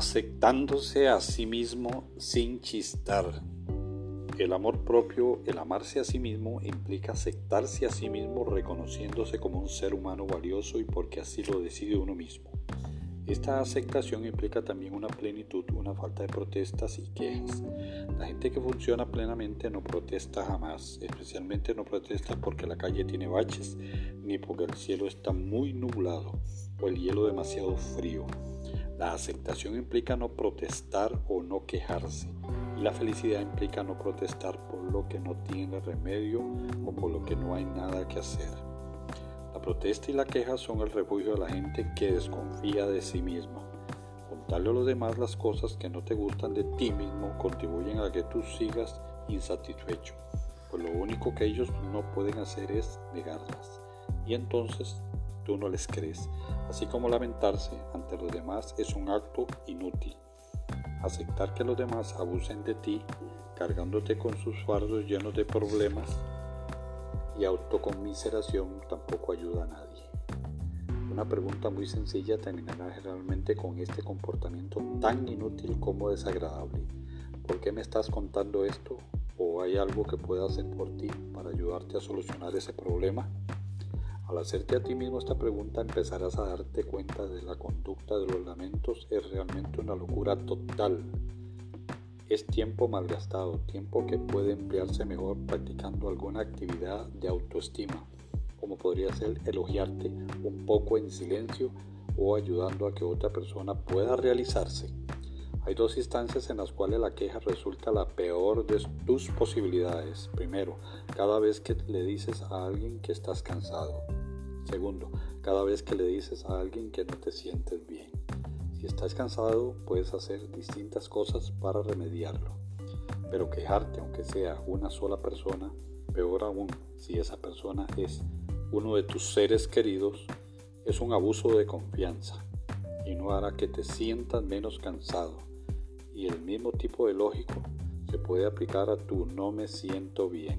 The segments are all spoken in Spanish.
aceptándose a sí mismo sin chistar. El amor propio, el amarse a sí mismo, implica aceptarse a sí mismo reconociéndose como un ser humano valioso y porque así lo decide uno mismo. Esta aceptación implica también una plenitud, una falta de protestas y quejas. La gente que funciona plenamente no protesta jamás, especialmente no protesta porque la calle tiene baches, ni porque el cielo está muy nublado o el hielo demasiado frío. La aceptación implica no protestar o no quejarse. Y la felicidad implica no protestar por lo que no tiene remedio o por lo que no hay nada que hacer. La protesta y la queja son el refugio de la gente que desconfía de sí misma. Contarle a los demás las cosas que no te gustan de ti mismo contribuyen a que tú sigas insatisfecho, pues lo único que ellos no pueden hacer es negarlas. Y entonces tú no les crees, así como lamentarse ante los demás es un acto inútil. Aceptar que los demás abusen de ti, cargándote con sus fardos llenos de problemas y autoconmiseración tampoco ayuda a nadie. Una pregunta muy sencilla terminará generalmente con este comportamiento tan inútil como desagradable. ¿Por qué me estás contando esto? ¿O hay algo que pueda hacer por ti para ayudarte a solucionar ese problema? Al hacerte a ti mismo esta pregunta empezarás a darte cuenta de la conducta de los lamentos es realmente una locura total. Es tiempo malgastado, tiempo que puede emplearse mejor practicando alguna actividad de autoestima, como podría ser elogiarte un poco en silencio o ayudando a que otra persona pueda realizarse. Hay dos instancias en las cuales la queja resulta la peor de tus posibilidades. Primero, cada vez que le dices a alguien que estás cansado. Segundo, cada vez que le dices a alguien que no te sientes bien. Si estás cansado, puedes hacer distintas cosas para remediarlo. Pero quejarte, aunque sea una sola persona, peor aún si esa persona es uno de tus seres queridos, es un abuso de confianza y no hará que te sientas menos cansado. Y el mismo tipo de lógico se puede aplicar a tu no me siento bien.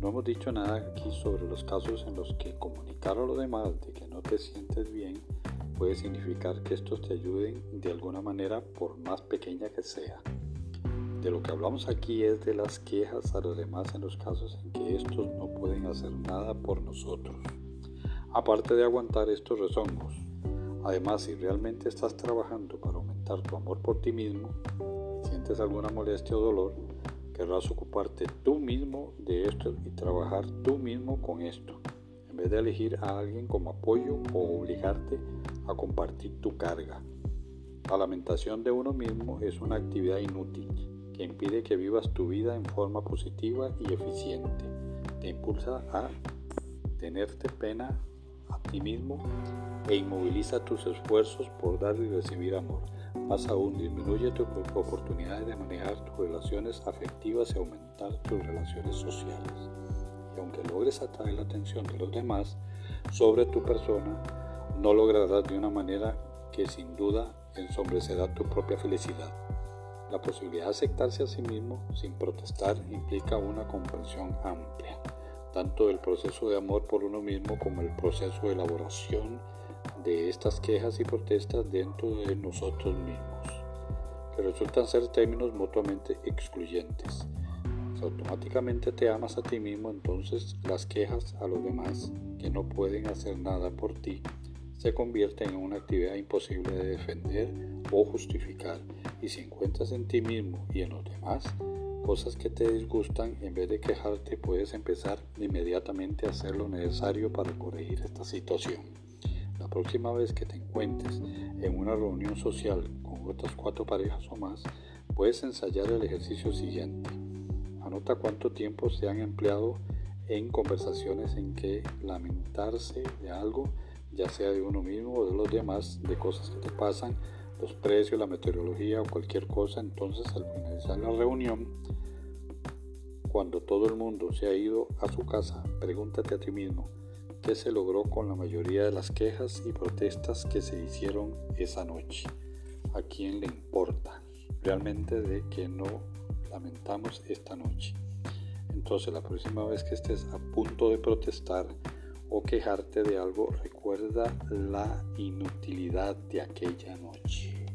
No hemos dicho nada aquí sobre los casos en los que comunicar a los demás de que no te sientes bien puede significar que estos te ayuden de alguna manera por más pequeña que sea. De lo que hablamos aquí es de las quejas a los demás en los casos en que estos no pueden hacer nada por nosotros. Aparte de aguantar estos rezongos, además si realmente estás trabajando para aumentar tu amor por ti mismo y sientes alguna molestia o dolor, Querrás ocuparte tú mismo de esto y trabajar tú mismo con esto, en vez de elegir a alguien como apoyo o obligarte a compartir tu carga. La lamentación de uno mismo es una actividad inútil que impide que vivas tu vida en forma positiva y eficiente. Te impulsa a tenerte pena a ti mismo e inmoviliza tus esfuerzos por dar y recibir amor. Más aún, disminuye tus oportunidades de manejar tus relaciones afectivas y aumentar tus relaciones sociales. Y aunque logres atraer la atención de los demás sobre tu persona, no lograrás de una manera que sin duda ensombrecerá tu propia felicidad. La posibilidad de aceptarse a sí mismo sin protestar implica una comprensión amplia, tanto del proceso de amor por uno mismo como el proceso de elaboración de estas quejas y protestas dentro de nosotros mismos, que resultan ser términos mutuamente excluyentes. Si automáticamente te amas a ti mismo, entonces las quejas a los demás que no pueden hacer nada por ti se convierten en una actividad imposible de defender o justificar. Y si encuentras en ti mismo y en los demás cosas que te disgustan, en vez de quejarte puedes empezar inmediatamente a hacer lo necesario para corregir esta situación. La próxima vez que te encuentres en una reunión social con otras cuatro parejas o más, puedes ensayar el ejercicio siguiente. Anota cuánto tiempo se han empleado en conversaciones en que lamentarse de algo, ya sea de uno mismo o de los demás, de cosas que te pasan, los precios, la meteorología o cualquier cosa. Entonces, al finalizar la reunión, cuando todo el mundo se ha ido a su casa, pregúntate a ti mismo, qué se logró con la mayoría de las quejas y protestas que se hicieron esa noche. ¿A quién le importa realmente de que no lamentamos esta noche? Entonces la próxima vez que estés a punto de protestar o quejarte de algo, recuerda la inutilidad de aquella noche.